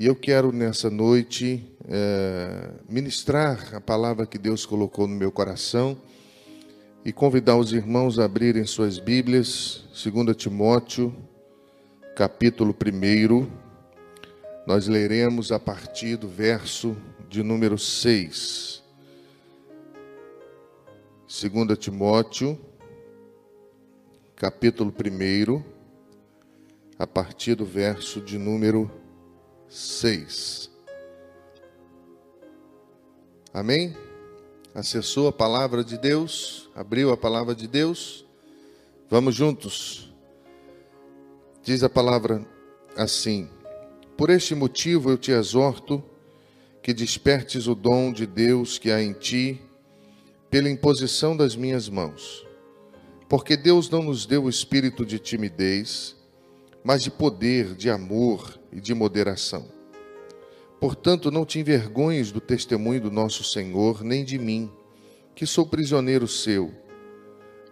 E eu quero nessa noite é, ministrar a palavra que Deus colocou no meu coração e convidar os irmãos a abrirem suas Bíblias, 2 Timóteo, capítulo 1. Nós leremos a partir do verso de número 6. 2 Timóteo, capítulo 1, a partir do verso de número 6. Amém? Acessou a palavra de Deus? Abriu a palavra de Deus? Vamos juntos. Diz a palavra assim: Por este motivo eu te exorto que despertes o dom de Deus que há em ti pela imposição das minhas mãos. Porque Deus não nos deu o espírito de timidez, mas de poder, de amor e de moderação. Portanto, não te envergonhes do testemunho do nosso Senhor, nem de mim, que sou prisioneiro seu.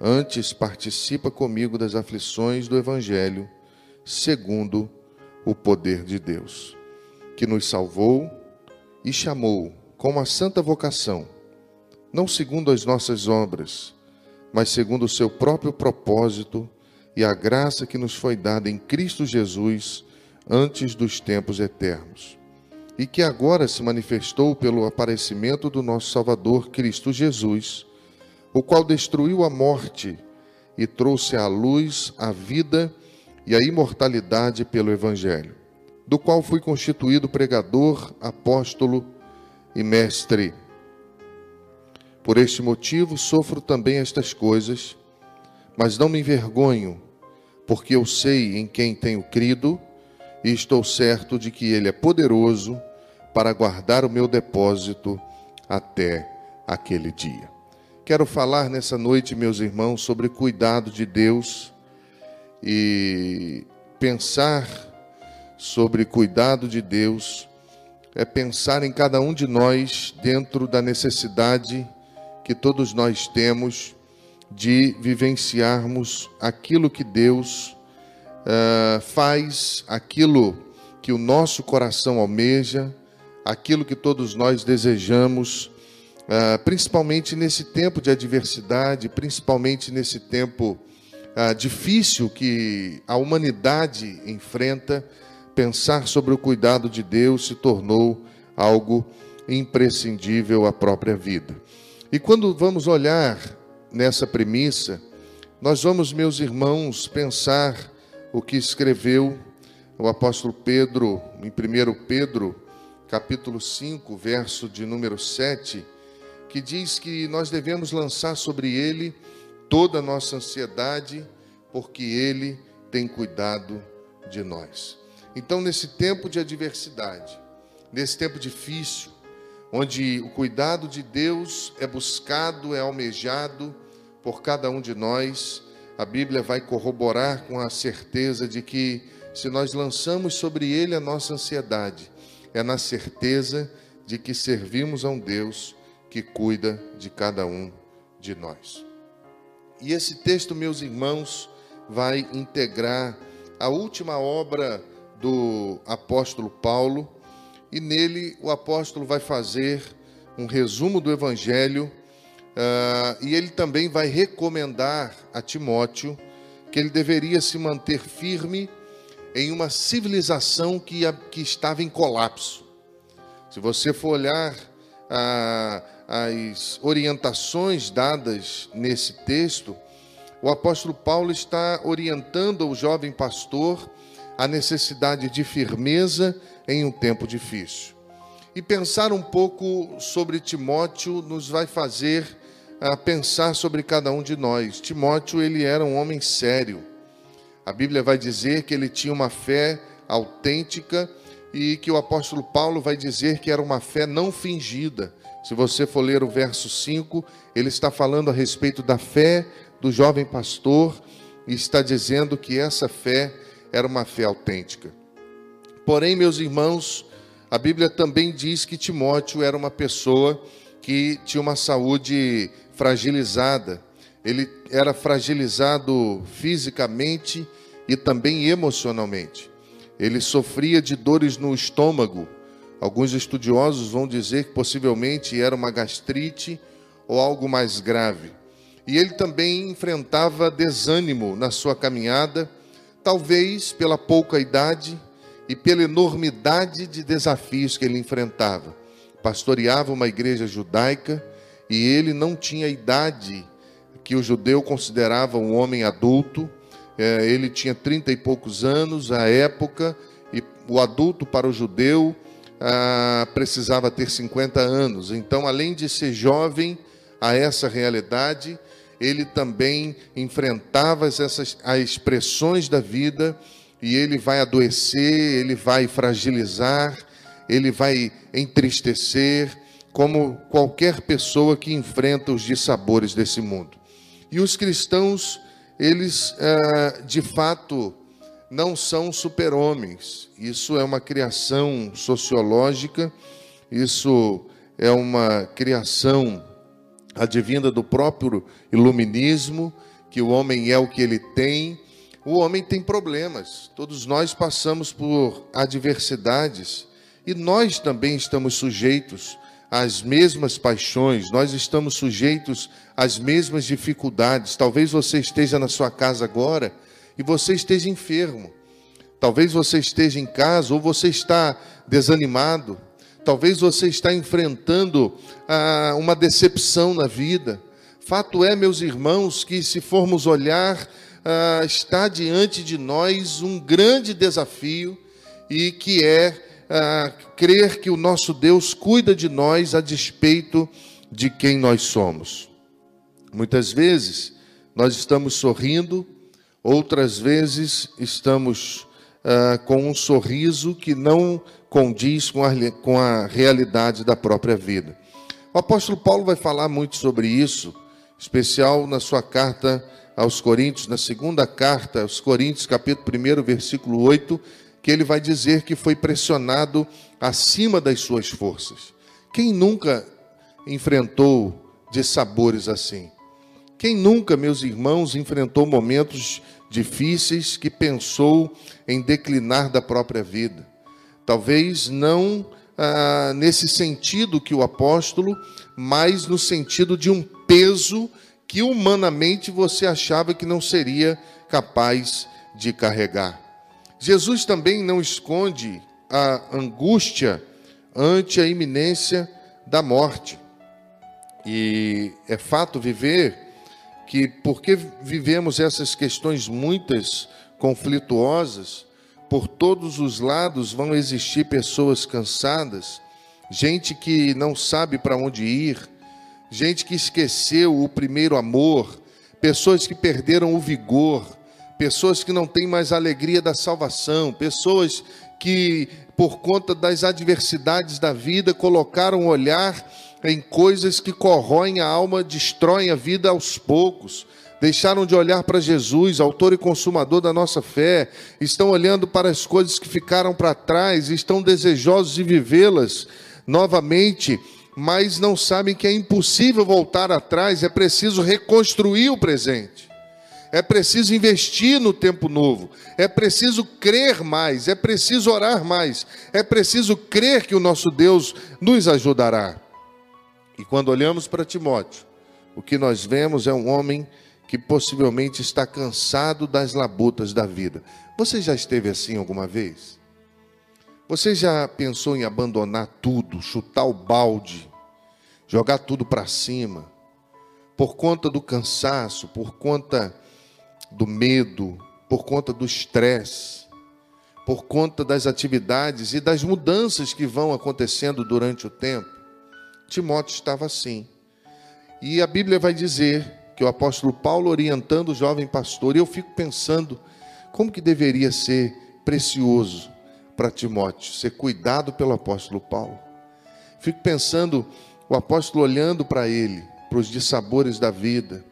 Antes, participa comigo das aflições do Evangelho, segundo o poder de Deus, que nos salvou e chamou com uma santa vocação, não segundo as nossas obras, mas segundo o seu próprio propósito e a graça que nos foi dada em Cristo Jesus antes dos tempos eternos, e que agora se manifestou pelo aparecimento do nosso Salvador Cristo Jesus, o qual destruiu a morte e trouxe à luz a vida e a imortalidade pelo Evangelho, do qual fui constituído pregador, apóstolo e mestre. Por este motivo sofro também estas coisas, mas não me envergonho, porque eu sei em quem tenho crido e estou certo de que Ele é poderoso para guardar o meu depósito até aquele dia. Quero falar nessa noite, meus irmãos, sobre cuidado de Deus e pensar sobre cuidado de Deus é pensar em cada um de nós dentro da necessidade que todos nós temos de vivenciarmos aquilo que Deus uh, faz, aquilo que o nosso coração almeja, aquilo que todos nós desejamos, uh, principalmente nesse tempo de adversidade, principalmente nesse tempo uh, difícil que a humanidade enfrenta, pensar sobre o cuidado de Deus se tornou algo imprescindível à própria vida. E quando vamos olhar nessa premissa, nós vamos, meus irmãos, pensar o que escreveu o apóstolo Pedro em 1 Pedro, capítulo 5, verso de número 7, que diz que nós devemos lançar sobre ele toda a nossa ansiedade, porque ele tem cuidado de nós. Então, nesse tempo de adversidade, nesse tempo difícil, onde o cuidado de Deus é buscado, é almejado por cada um de nós, a Bíblia vai corroborar com a certeza de que, se nós lançamos sobre ele a nossa ansiedade, é na certeza de que servimos a um Deus que cuida de cada um de nós. E esse texto, meus irmãos, vai integrar a última obra do apóstolo Paulo e nele o apóstolo vai fazer um resumo do Evangelho uh, e ele também vai recomendar a Timóteo que ele deveria se manter firme em uma civilização que, que estava em colapso. Se você for olhar uh, as orientações dadas nesse texto, o apóstolo Paulo está orientando o jovem pastor a necessidade de firmeza em um tempo difícil. E pensar um pouco sobre Timóteo nos vai fazer uh, pensar sobre cada um de nós. Timóteo, ele era um homem sério. A Bíblia vai dizer que ele tinha uma fé autêntica e que o apóstolo Paulo vai dizer que era uma fé não fingida. Se você for ler o verso 5, ele está falando a respeito da fé do jovem pastor e está dizendo que essa fé era uma fé autêntica. Porém, meus irmãos, a Bíblia também diz que Timóteo era uma pessoa que tinha uma saúde fragilizada. Ele era fragilizado fisicamente e também emocionalmente. ele sofria de dores no estômago. Alguns estudiosos vão dizer que possivelmente era uma gastrite ou algo mais grave. E ele também enfrentava desânimo na sua caminhada, talvez pela pouca idade e pela enormidade de desafios que ele enfrentava. Pastoreava uma igreja judaica e ele não tinha idade que o judeu considerava um homem adulto. É, ele tinha trinta e poucos anos à época, e o adulto para o judeu ah, precisava ter 50 anos. Então, além de ser jovem a essa realidade, ele também enfrentava essas as expressões da vida e ele vai adoecer, ele vai fragilizar, ele vai entristecer, como qualquer pessoa que enfrenta os dissabores desse mundo. E os cristãos, eles é, de fato não são super-homens. Isso é uma criação sociológica, isso é uma criação advinda do próprio iluminismo, que o homem é o que ele tem. O homem tem problemas, todos nós passamos por adversidades e nós também estamos sujeitos às mesmas paixões, nós estamos sujeitos às mesmas dificuldades. Talvez você esteja na sua casa agora e você esteja enfermo. Talvez você esteja em casa ou você está desanimado. Talvez você está enfrentando ah, uma decepção na vida. Fato é, meus irmãos, que se formos olhar, ah, está diante de nós um grande desafio e que é ah, crer que o nosso Deus cuida de nós a despeito de quem nós somos. Muitas vezes nós estamos sorrindo, outras vezes estamos ah, com um sorriso que não condiz com a, com a realidade da própria vida. O apóstolo Paulo vai falar muito sobre isso, especial na sua carta aos Coríntios, na segunda carta aos Coríntios, capítulo 1, versículo 8, que ele vai dizer que foi pressionado acima das suas forças. Quem nunca enfrentou de sabores assim? Quem nunca, meus irmãos, enfrentou momentos difíceis que pensou em declinar da própria vida? Talvez não ah, nesse sentido que o apóstolo, mas no sentido de um peso que humanamente você achava que não seria capaz de carregar. Jesus também não esconde a angústia ante a iminência da morte. E é fato viver que, porque vivemos essas questões muitas conflituosas, por todos os lados vão existir pessoas cansadas, gente que não sabe para onde ir, gente que esqueceu o primeiro amor, pessoas que perderam o vigor, pessoas que não têm mais alegria da salvação, pessoas que, por conta das adversidades da vida, colocaram o olhar em coisas que corroem a alma, destroem a vida aos poucos. Deixaram de olhar para Jesus, autor e consumador da nossa fé, estão olhando para as coisas que ficaram para trás, estão desejosos de vivê-las novamente, mas não sabem que é impossível voltar atrás, é preciso reconstruir o presente. É preciso investir no tempo novo. É preciso crer mais. É preciso orar mais. É preciso crer que o nosso Deus nos ajudará. E quando olhamos para Timóteo, o que nós vemos é um homem que possivelmente está cansado das labutas da vida. Você já esteve assim alguma vez? Você já pensou em abandonar tudo, chutar o balde, jogar tudo para cima, por conta do cansaço, por conta do medo, por conta do estresse, por conta das atividades e das mudanças que vão acontecendo durante o tempo. Timóteo estava assim. E a Bíblia vai dizer que o apóstolo Paulo orientando o jovem pastor, e eu fico pensando como que deveria ser precioso para Timóteo ser cuidado pelo apóstolo Paulo. Fico pensando o apóstolo olhando para ele, para os dissabores da vida,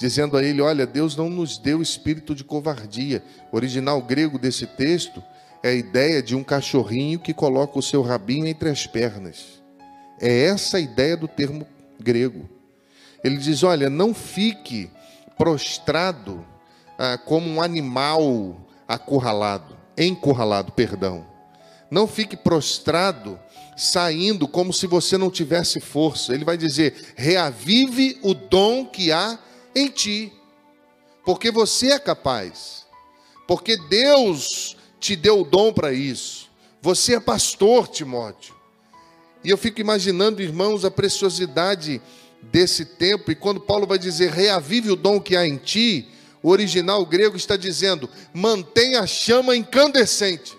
dizendo a ele: Olha, Deus não nos deu espírito de covardia. O original grego desse texto é a ideia de um cachorrinho que coloca o seu rabinho entre as pernas. É essa a ideia do termo grego. Ele diz: Olha, não fique prostrado ah, como um animal acurralado. encurralado, perdão. Não fique prostrado, saindo como se você não tivesse força. Ele vai dizer: reavive o dom que há em ti, porque você é capaz, porque Deus te deu o dom para isso. Você é pastor, Timóteo. E eu fico imaginando, irmãos, a preciosidade desse tempo, e quando Paulo vai dizer reavive o dom que há em ti, o original grego está dizendo mantenha a chama incandescente.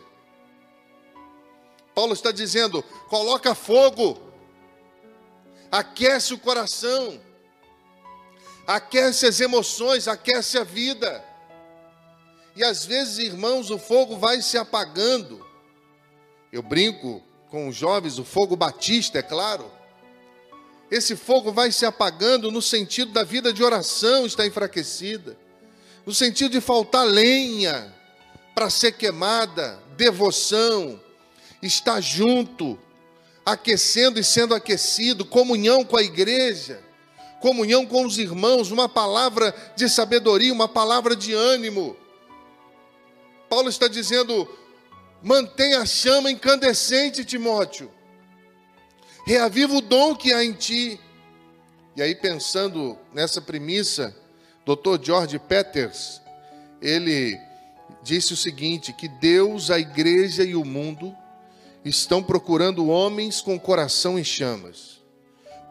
Paulo está dizendo: coloca fogo, aquece o coração, aquece as emoções, aquece a vida. E às vezes, irmãos, o fogo vai se apagando. Eu brinco com os jovens, o fogo batista, é claro. Esse fogo vai se apagando no sentido da vida de oração está enfraquecida, no sentido de faltar lenha para ser queimada, devoção, estar junto, aquecendo e sendo aquecido, comunhão com a igreja, comunhão com os irmãos, uma palavra de sabedoria, uma palavra de ânimo. Paulo está dizendo: mantenha a chama incandescente, Timóteo, reaviva o dom que há em ti. E aí, pensando nessa premissa, Dr. George Peters, ele disse o seguinte: que Deus, a igreja e o mundo estão procurando homens com coração em chamas,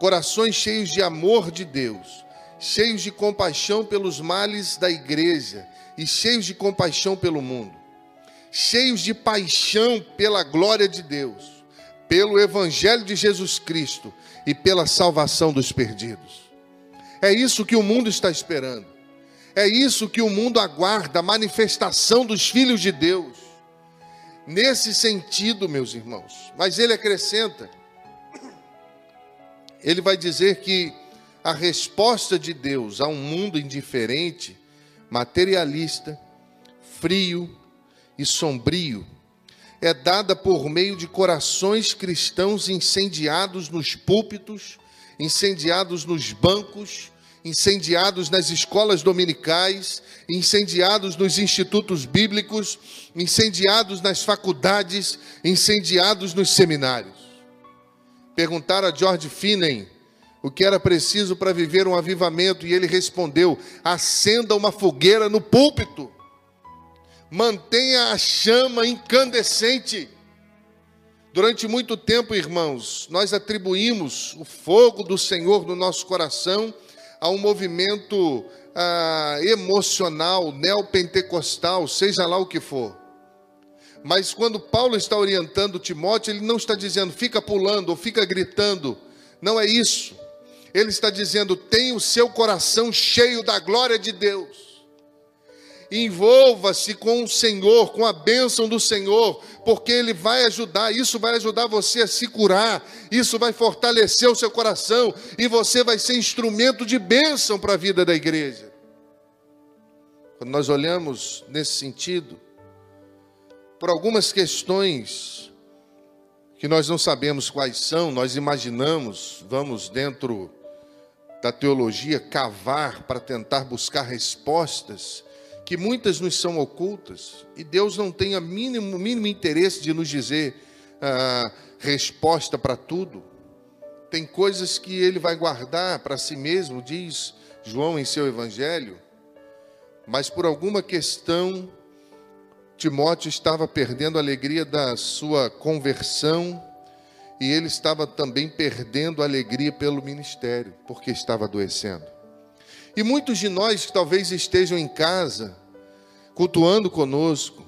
corações cheios de amor de Deus, cheios de compaixão pelos males da igreja e cheios de compaixão pelo mundo, cheios de paixão pela glória de Deus, pelo evangelho de Jesus Cristo e pela salvação dos perdidos. É isso que o mundo está esperando. É isso que o mundo aguarda, a manifestação dos filhos de Deus nesse sentido, meus irmãos. Mas ele acrescenta, ele vai dizer que a resposta de Deus a um mundo indiferente, materialista, frio e sombrio, é dada por meio de corações cristãos incendiados nos púlpitos, incendiados nos bancos, incendiados nas escolas dominicais, incendiados nos institutos bíblicos, incendiados nas faculdades, incendiados nos seminários. Perguntaram a George Finney o que era preciso para viver um avivamento e ele respondeu: acenda uma fogueira no púlpito, mantenha a chama incandescente. Durante muito tempo, irmãos, nós atribuímos o fogo do Senhor no nosso coração a um movimento ah, emocional, neopentecostal, seja lá o que for. Mas quando Paulo está orientando Timóteo, ele não está dizendo fica pulando ou fica gritando. Não é isso. Ele está dizendo tenha o seu coração cheio da glória de Deus envolva-se com o Senhor, com a bênção do Senhor, porque Ele vai ajudar, isso vai ajudar você a se curar, isso vai fortalecer o seu coração e você vai ser instrumento de bênção para a vida da igreja. Quando nós olhamos nesse sentido, por algumas questões que nós não sabemos quais são, nós imaginamos, vamos dentro da teologia cavar para tentar buscar respostas que muitas nos são ocultas e Deus não tem o mínimo, mínimo interesse de nos dizer ah, resposta para tudo. Tem coisas que Ele vai guardar para si mesmo, diz João em seu Evangelho, mas por alguma questão, Timóteo estava perdendo a alegria da sua conversão e ele estava também perdendo a alegria pelo ministério, porque estava adoecendo. E muitos de nós que talvez estejam em casa, cultuando conosco,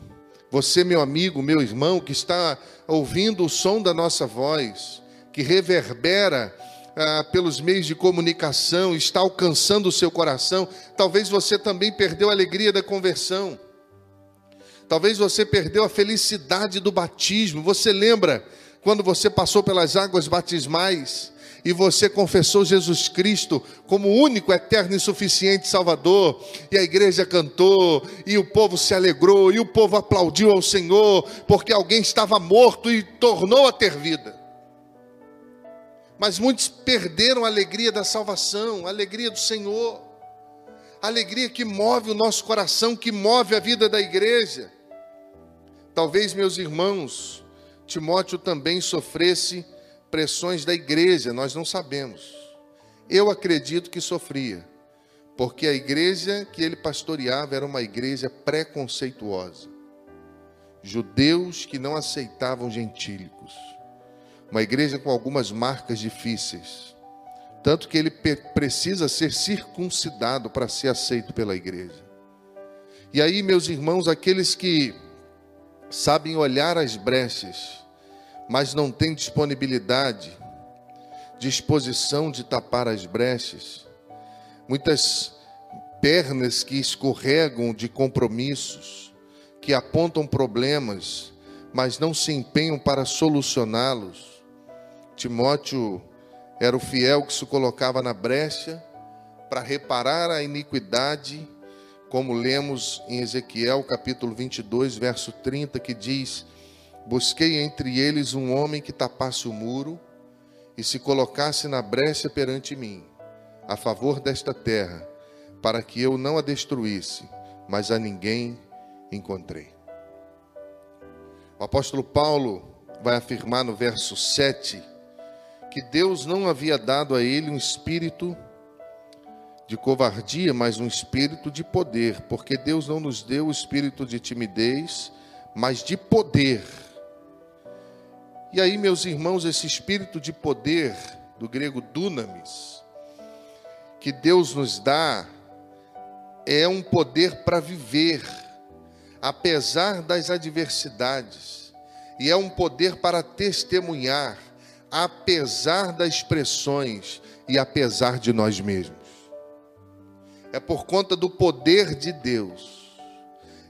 você, meu amigo, meu irmão, que está ouvindo o som da nossa voz, que reverbera ah, pelos meios de comunicação, está alcançando o seu coração, talvez você também perdeu a alegria da conversão. Talvez você perdeu a felicidade do batismo. Você lembra quando você passou pelas águas batismais e você confessou Jesus Cristo como único, eterno e suficiente Salvador, e a igreja cantou, e o povo se alegrou, e o povo aplaudiu ao Senhor, porque alguém estava morto e tornou a ter vida. Mas muitos perderam a alegria da salvação, a alegria do Senhor, a alegria que move o nosso coração, que move a vida da igreja. Talvez, meus irmãos, Timóteo também sofresse pressões da igreja, nós não sabemos. Eu acredito que sofria, porque a igreja que ele pastoreava era uma igreja preconceituosa. Judeus que não aceitavam gentílicos. Uma igreja com algumas marcas difíceis. Tanto que ele precisa ser circuncidado para ser aceito pela igreja. E aí, meus irmãos, aqueles que sabem olhar as brechas, mas não têm disponibilidade, disposição de tapar as brechas, muitas pernas que escorregam de compromissos, que apontam problemas, mas não se empenham para solucioná-los. Timóteo era o fiel que se colocava na brecha para reparar a iniquidade, como lemos em Ezequiel capítulo 22, verso 30, que diz: Busquei entre eles um homem que tapasse o muro e se colocasse na brecha perante mim, a favor desta terra, para que eu não a destruísse, mas a ninguém encontrei. O apóstolo Paulo vai afirmar no verso 7 que Deus não havia dado a ele um espírito de covardia, mas um espírito de poder, porque Deus não nos deu o espírito de timidez, mas de poder e aí, meus irmãos, esse espírito de poder, do grego dunamis, que Deus nos dá, é um poder para viver, apesar das adversidades, e é um poder para testemunhar, apesar das pressões e apesar de nós mesmos. É por conta do poder de Deus,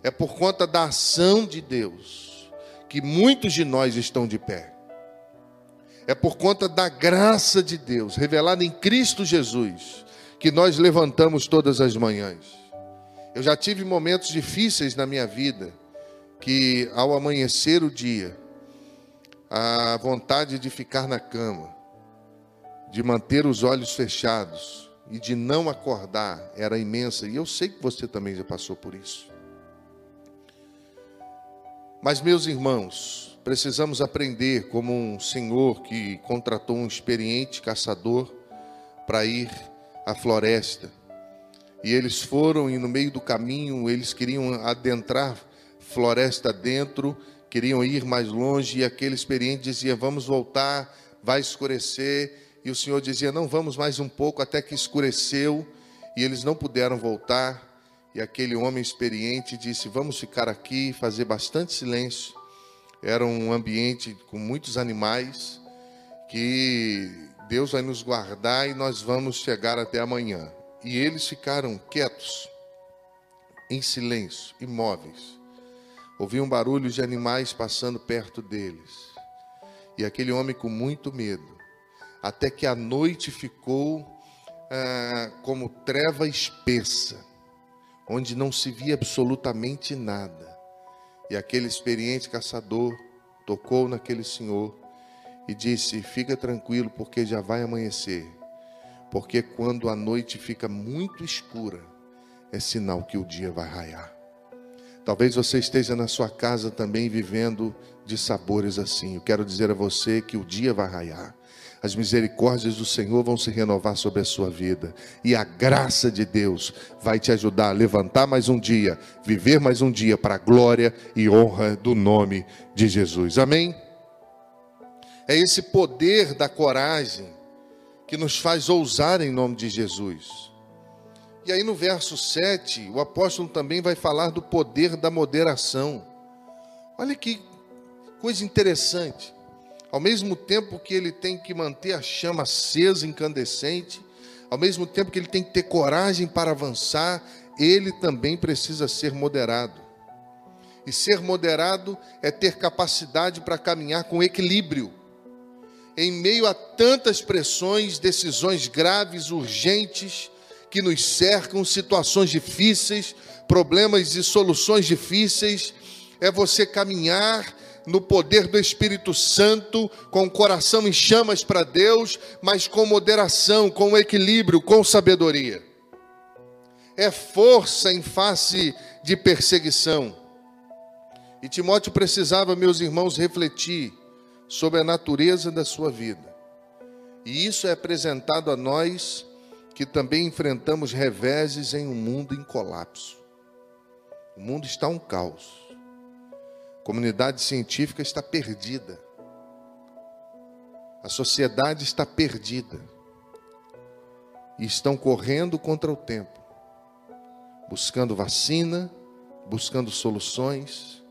é por conta da ação de Deus, que muitos de nós estão de pé é por conta da graça de Deus revelada em Cristo Jesus que nós levantamos todas as manhãs. Eu já tive momentos difíceis na minha vida que ao amanhecer o dia, a vontade de ficar na cama, de manter os olhos fechados e de não acordar era imensa, e eu sei que você também já passou por isso. Mas meus irmãos, precisamos aprender como um senhor que contratou um experiente caçador para ir à floresta. E eles foram e no meio do caminho eles queriam adentrar floresta dentro, queriam ir mais longe e aquele experiente dizia: "Vamos voltar, vai escurecer". E o Senhor dizia: "Não, vamos mais um pouco até que escureceu". E eles não puderam voltar. E aquele homem experiente disse: "Vamos ficar aqui, fazer bastante silêncio" era um ambiente com muitos animais que Deus vai nos guardar e nós vamos chegar até amanhã. E eles ficaram quietos, em silêncio, imóveis. Ouviam barulhos de animais passando perto deles. E aquele homem com muito medo, até que a noite ficou ah, como treva espessa, onde não se via absolutamente nada. E aquele experiente caçador tocou naquele senhor e disse: Fica tranquilo, porque já vai amanhecer. Porque quando a noite fica muito escura, é sinal que o dia vai raiar. Talvez você esteja na sua casa também vivendo de sabores assim. Eu quero dizer a você que o dia vai raiar as misericórdias do Senhor vão se renovar sobre a sua vida, e a graça de Deus vai te ajudar a levantar mais um dia, viver mais um dia para a glória e honra do nome de Jesus. Amém? É esse poder da coragem que nos faz ousar em nome de Jesus. E aí no verso 7, o apóstolo também vai falar do poder da moderação. Olha que coisa interessante. Ao mesmo tempo que ele tem que manter a chama acesa, incandescente, ao mesmo tempo que ele tem que ter coragem para avançar, ele também precisa ser moderado. E ser moderado é ter capacidade para caminhar com equilíbrio. Em meio a tantas pressões, decisões graves, urgentes, que nos cercam, situações difíceis, problemas e soluções difíceis, é você caminhar no poder do Espírito Santo, com o coração em chamas para Deus, mas com moderação, com equilíbrio, com sabedoria. É força em face de perseguição. E Timóteo precisava, meus irmãos, refletir sobre a natureza da sua vida. E isso é apresentado a nós que também enfrentamos reveses em um mundo em colapso. O mundo está um caos. Comunidade científica está perdida. A sociedade está perdida. E estão correndo contra o tempo, buscando vacina, buscando soluções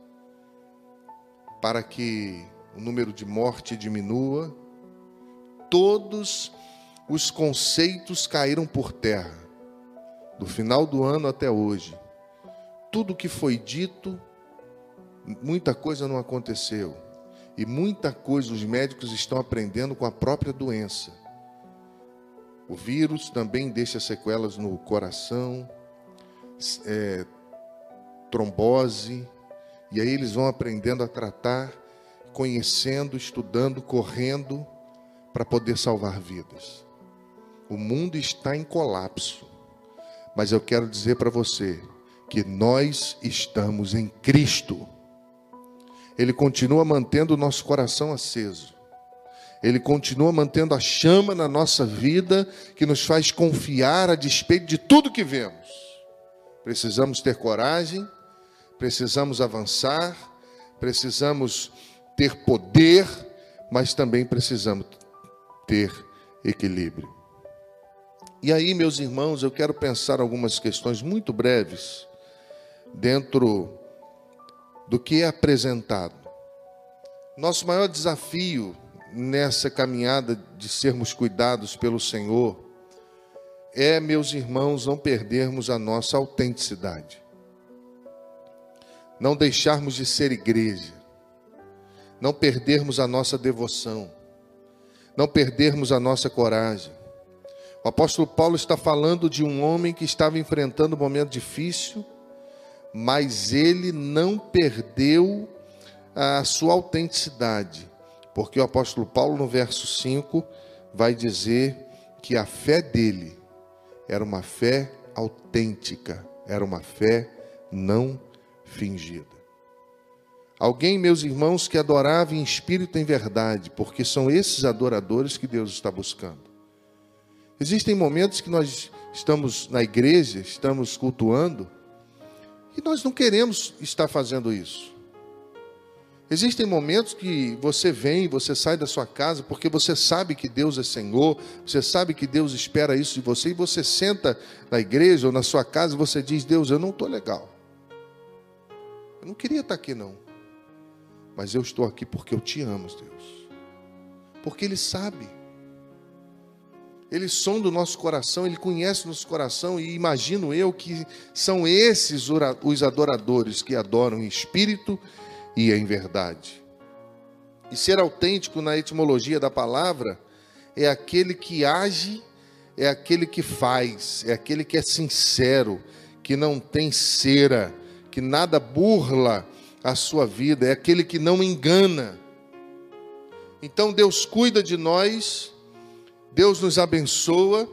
para que o número de morte diminua. Todos os conceitos caíram por terra, do final do ano até hoje. Tudo que foi dito, muita coisa não aconteceu. E muita coisa os médicos estão aprendendo com a própria doença. O vírus também deixa sequelas no coração, é, trombose, e aí eles vão aprendendo a tratar, conhecendo, estudando, correndo para poder salvar vidas. O mundo está em colapso, mas eu quero dizer para você que nós estamos em Cristo. Ele continua mantendo o nosso coração aceso. Ele continua mantendo a chama na nossa vida que nos faz confiar a despeito de tudo que vemos. Precisamos ter coragem, precisamos avançar, precisamos ter poder, mas também precisamos ter equilíbrio. E aí, meus irmãos, eu quero pensar algumas questões muito breves dentro do que é apresentado. Nosso maior desafio nessa caminhada de sermos cuidados pelo Senhor é, meus irmãos, não perdermos a nossa autenticidade, não deixarmos de ser igreja, não perdermos a nossa devoção, não perdermos a nossa coragem. O apóstolo Paulo está falando de um homem que estava enfrentando um momento difícil, mas ele não perdeu a sua autenticidade, porque o apóstolo Paulo, no verso 5, vai dizer que a fé dele era uma fé autêntica, era uma fé não fingida. Alguém, meus irmãos, que adorava em espírito em verdade, porque são esses adoradores que Deus está buscando. Existem momentos que nós estamos na igreja, estamos cultuando, e nós não queremos estar fazendo isso. Existem momentos que você vem, você sai da sua casa, porque você sabe que Deus é Senhor, você sabe que Deus espera isso de você, e você senta na igreja ou na sua casa e você diz: Deus, eu não estou legal. Eu não queria estar aqui, não. Mas eu estou aqui porque eu te amo, Deus. Porque Ele sabe. Ele sonda o nosso coração, Ele conhece o nosso coração e imagino eu que são esses os adoradores que adoram em espírito e em verdade. E ser autêntico na etimologia da palavra é aquele que age, é aquele que faz, é aquele que é sincero, que não tem cera, que nada burla a sua vida, é aquele que não engana. Então Deus cuida de nós Deus nos abençoa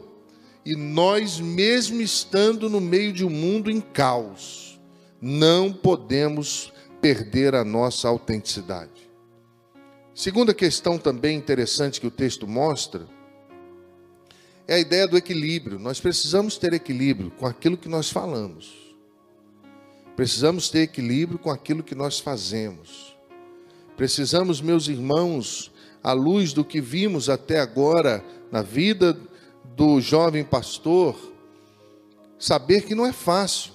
e nós, mesmo estando no meio de um mundo em caos, não podemos perder a nossa autenticidade. Segunda questão também interessante que o texto mostra é a ideia do equilíbrio. Nós precisamos ter equilíbrio com aquilo que nós falamos. Precisamos ter equilíbrio com aquilo que nós fazemos. Precisamos, meus irmãos, à luz do que vimos até agora na vida do jovem pastor, saber que não é fácil,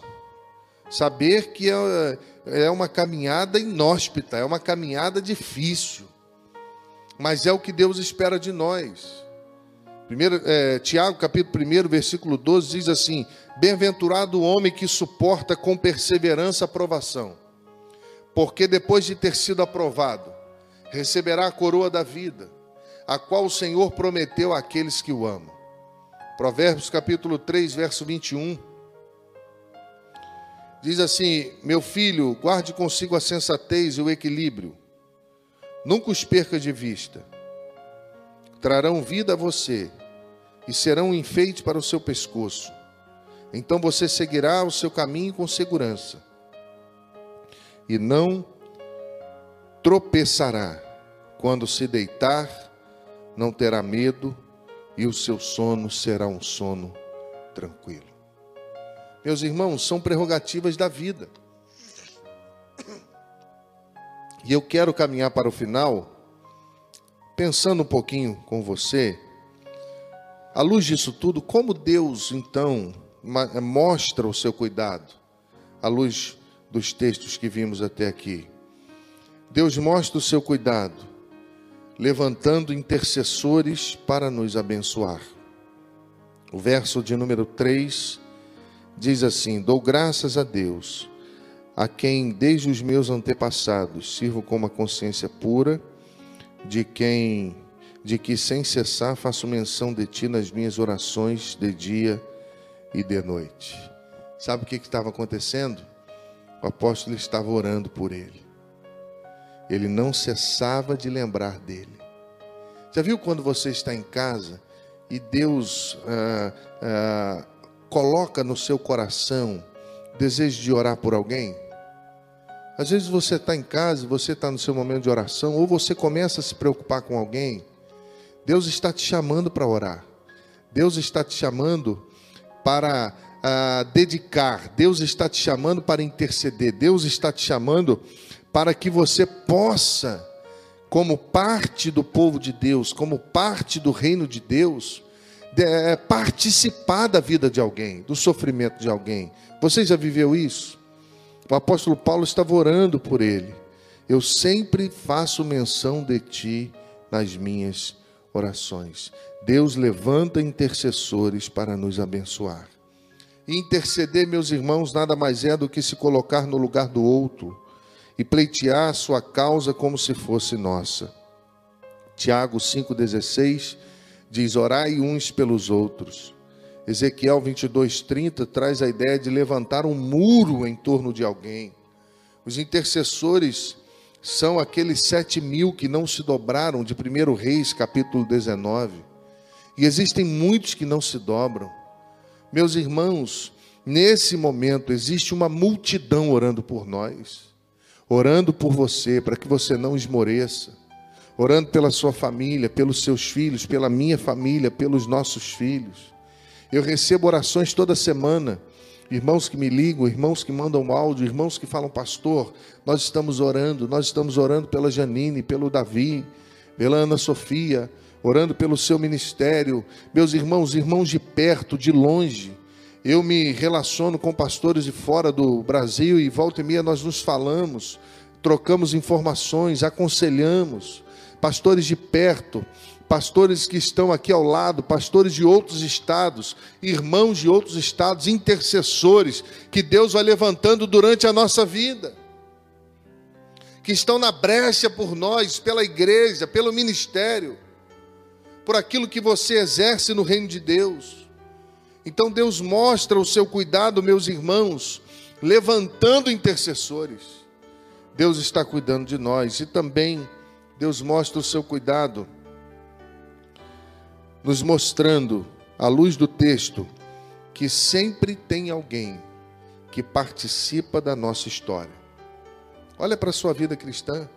saber que é, é uma caminhada inóspita, é uma caminhada difícil, mas é o que Deus espera de nós. Primeiro, é, Tiago, capítulo 1, versículo 12, diz assim: Bem-aventurado o homem que suporta com perseverança a provação, porque depois de ter sido aprovado, receberá a coroa da vida a qual o Senhor prometeu àqueles que o amam. Provérbios capítulo 3, verso 21. Diz assim: Meu filho, guarde consigo a sensatez e o equilíbrio, nunca os perca de vista. Trarão vida a você e serão um enfeite para o seu pescoço. Então você seguirá o seu caminho com segurança e não tropeçará. Quando se deitar, não terá medo, e o seu sono será um sono tranquilo. Meus irmãos, são prerrogativas da vida. E eu quero caminhar para o final, pensando um pouquinho com você, à luz disso tudo, como Deus então mostra o seu cuidado, à luz dos textos que vimos até aqui. Deus mostra o seu cuidado, levantando intercessores para nos abençoar. O verso de número 3 diz assim: Dou graças a Deus, a quem desde os meus antepassados sirvo com uma consciência pura, de quem de que sem cessar faço menção de ti nas minhas orações de dia e de noite. Sabe o que estava acontecendo? O apóstolo estava orando por ele. Ele não cessava de lembrar dele. Já viu quando você está em casa e Deus ah, ah, coloca no seu coração desejo de orar por alguém? Às vezes você está em casa, você está no seu momento de oração, ou você começa a se preocupar com alguém. Deus está te chamando para orar. Deus está te chamando para dedicar, Deus está te chamando para interceder, Deus está te chamando para que você possa, como parte do povo de Deus, como parte do reino de Deus, de, é, participar da vida de alguém, do sofrimento de alguém. Você já viveu isso? O apóstolo Paulo estava orando por ele. Eu sempre faço menção de ti nas minhas orações. Deus levanta intercessores para nos abençoar. Interceder, meus irmãos, nada mais é do que se colocar no lugar do outro e pleitear a sua causa como se fosse nossa. Tiago 5,16 diz: Orai uns pelos outros. Ezequiel 22,30 traz a ideia de levantar um muro em torno de alguém. Os intercessores são aqueles sete mil que não se dobraram de 1 Reis, capítulo 19. E existem muitos que não se dobram. Meus irmãos, nesse momento existe uma multidão orando por nós, orando por você, para que você não esmoreça, orando pela sua família, pelos seus filhos, pela minha família, pelos nossos filhos. Eu recebo orações toda semana, irmãos que me ligam, irmãos que mandam áudio, irmãos que falam, pastor, nós estamos orando, nós estamos orando pela Janine, pelo Davi, pela Ana Sofia, orando pelo seu ministério. Meus irmãos, irmãos de perto, de longe. Eu me relaciono com pastores de fora do Brasil e volta e meia nós nos falamos, trocamos informações, aconselhamos. Pastores de perto, pastores que estão aqui ao lado, pastores de outros estados, irmãos de outros estados, intercessores que Deus vai levantando durante a nossa vida. Que estão na brecha por nós, pela igreja, pelo ministério por aquilo que você exerce no reino de Deus. Então Deus mostra o seu cuidado, meus irmãos, levantando intercessores. Deus está cuidando de nós e também Deus mostra o seu cuidado, nos mostrando, à luz do texto, que sempre tem alguém que participa da nossa história. Olha para a sua vida cristã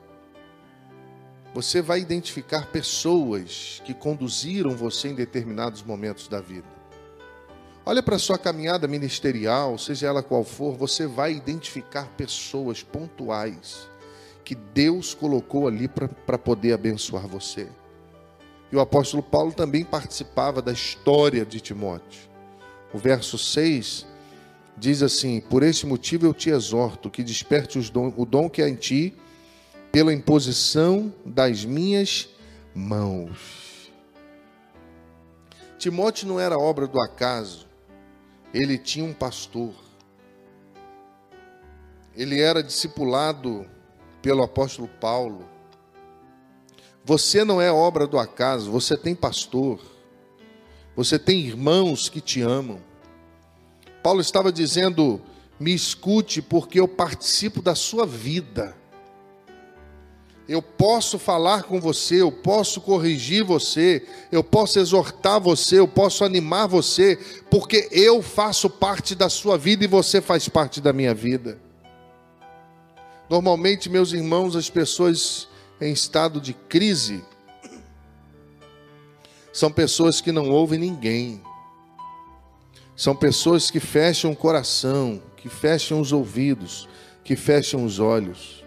você vai identificar pessoas que conduziram você em determinados momentos da vida. Olha para a sua caminhada ministerial, seja ela qual for, você vai identificar pessoas pontuais que Deus colocou ali para poder abençoar você. E o apóstolo Paulo também participava da história de Timóteo. O verso 6 diz assim: Por este motivo eu te exorto que desperte o dom que há em ti pela imposição das minhas mãos. Timóteo não era obra do acaso, ele tinha um pastor. Ele era discipulado pelo apóstolo Paulo. Você não é obra do acaso, você tem pastor. Você tem irmãos que te amam. Paulo estava dizendo: me escute, porque eu participo da sua vida eu posso falar com você, eu posso corrigir você, eu posso exortar você, eu posso animar você, porque eu faço parte da sua vida e você faz parte da minha vida. Normalmente, meus irmãos, as pessoas em estado de crise são pessoas que não ouvem ninguém. São pessoas que fecham o coração, que fecham os ouvidos, que fecham os olhos.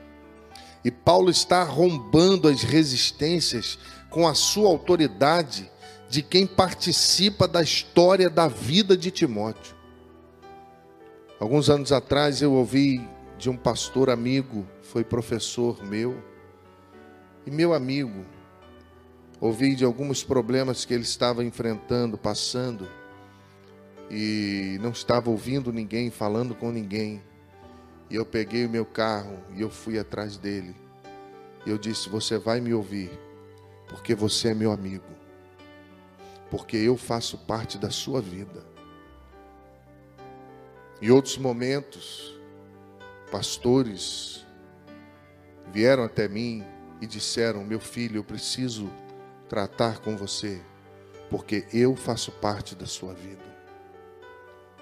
E Paulo está arrombando as resistências com a sua autoridade de quem participa da história da vida de Timóteo. Alguns anos atrás eu ouvi de um pastor amigo, foi professor meu, e meu amigo, ouvi de alguns problemas que ele estava enfrentando, passando, e não estava ouvindo ninguém, falando com ninguém. E eu peguei o meu carro e eu fui atrás dele. E eu disse: Você vai me ouvir, porque você é meu amigo, porque eu faço parte da sua vida. Em outros momentos, pastores vieram até mim e disseram: Meu filho, eu preciso tratar com você, porque eu faço parte da sua vida.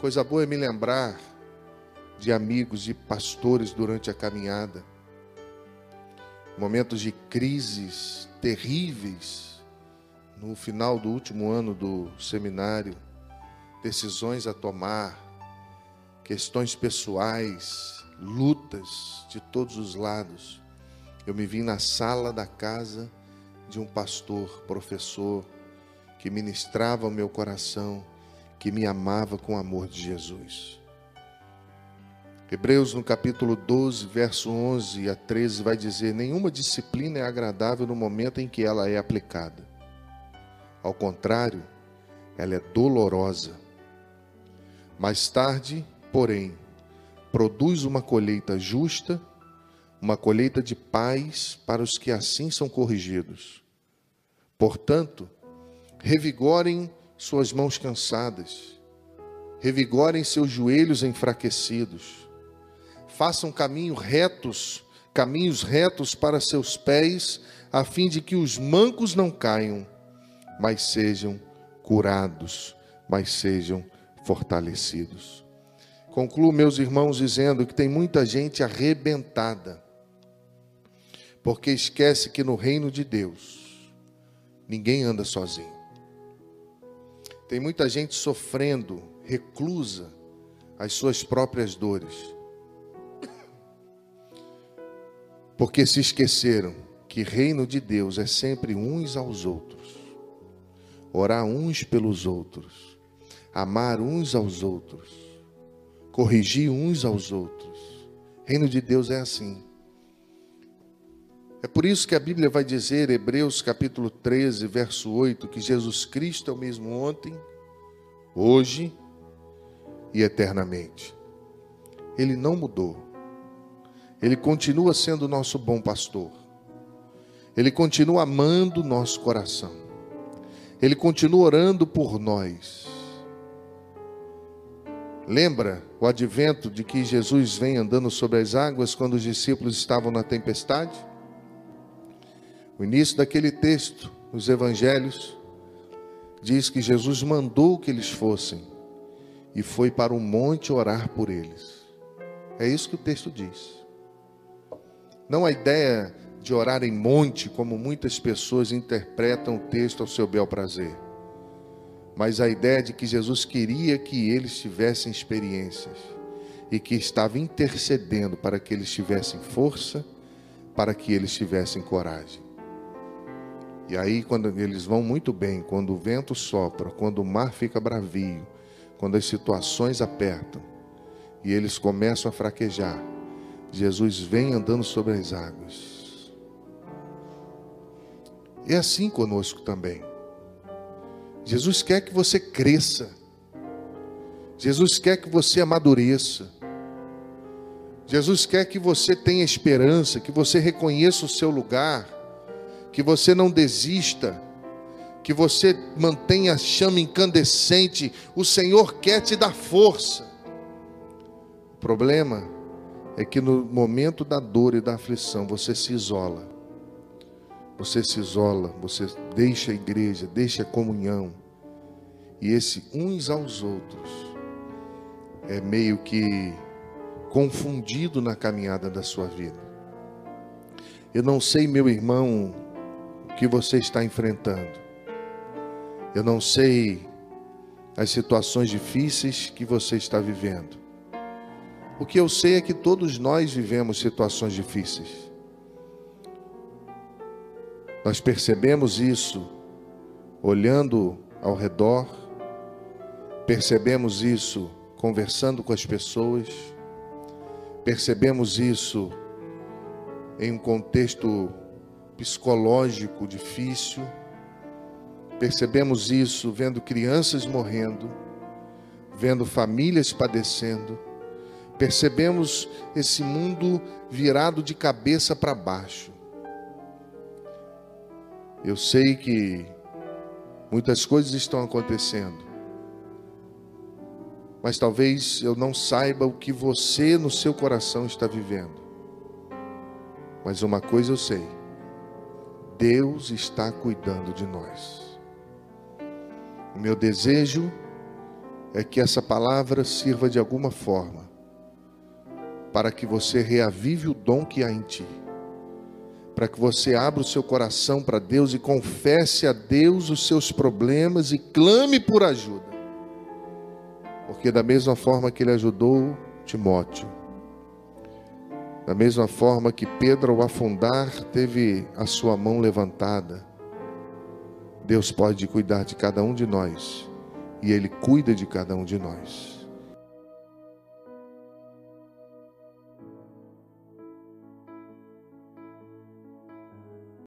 Coisa boa é me lembrar de amigos e pastores durante a caminhada, momentos de crises terríveis no final do último ano do seminário, decisões a tomar, questões pessoais, lutas de todos os lados. Eu me vi na sala da casa de um pastor, professor, que ministrava o meu coração, que me amava com o amor de Jesus. Hebreus no capítulo 12, verso 11 a 13 vai dizer: Nenhuma disciplina é agradável no momento em que ela é aplicada. Ao contrário, ela é dolorosa. Mais tarde, porém, produz uma colheita justa, uma colheita de paz para os que assim são corrigidos. Portanto, revigorem suas mãos cansadas, revigorem seus joelhos enfraquecidos façam caminho retos, caminhos retos para seus pés, a fim de que os mancos não caiam, mas sejam curados, mas sejam fortalecidos. Concluo, meus irmãos, dizendo que tem muita gente arrebentada, porque esquece que no reino de Deus ninguém anda sozinho. Tem muita gente sofrendo, reclusa, as suas próprias dores porque se esqueceram que reino de Deus é sempre uns aos outros, orar uns pelos outros, amar uns aos outros, corrigir uns aos outros. Reino de Deus é assim. É por isso que a Bíblia vai dizer, Hebreus capítulo 13, verso 8, que Jesus Cristo é o mesmo ontem, hoje e eternamente. Ele não mudou. Ele continua sendo nosso bom pastor. Ele continua amando nosso coração. Ele continua orando por nós. Lembra o advento de que Jesus vem andando sobre as águas quando os discípulos estavam na tempestade? O início daquele texto, nos evangelhos, diz que Jesus mandou que eles fossem e foi para o monte orar por eles. É isso que o texto diz. Não a ideia de orar em monte, como muitas pessoas interpretam o texto ao seu bel prazer, mas a ideia de que Jesus queria que eles tivessem experiências e que estava intercedendo para que eles tivessem força, para que eles tivessem coragem. E aí, quando eles vão muito bem, quando o vento sopra, quando o mar fica bravio, quando as situações apertam e eles começam a fraquejar, Jesus vem andando sobre as águas. É assim conosco também. Jesus quer que você cresça. Jesus quer que você amadureça. Jesus quer que você tenha esperança, que você reconheça o seu lugar, que você não desista, que você mantenha a chama incandescente. O Senhor quer te dar força. O problema é que no momento da dor e da aflição você se isola. Você se isola, você deixa a igreja, deixa a comunhão. E esse uns aos outros é meio que confundido na caminhada da sua vida. Eu não sei, meu irmão, o que você está enfrentando. Eu não sei as situações difíceis que você está vivendo. O que eu sei é que todos nós vivemos situações difíceis. Nós percebemos isso olhando ao redor, percebemos isso conversando com as pessoas, percebemos isso em um contexto psicológico difícil, percebemos isso vendo crianças morrendo, vendo famílias padecendo, percebemos esse mundo virado de cabeça para baixo. Eu sei que muitas coisas estão acontecendo, mas talvez eu não saiba o que você no seu coração está vivendo. Mas uma coisa eu sei: Deus está cuidando de nós. O meu desejo é que essa palavra sirva de alguma forma para que você reavive o dom que há em ti, para que você abra o seu coração para Deus e confesse a Deus os seus problemas e clame por ajuda, porque da mesma forma que ele ajudou Timóteo, da mesma forma que Pedro, ao afundar, teve a sua mão levantada, Deus pode cuidar de cada um de nós, e Ele cuida de cada um de nós.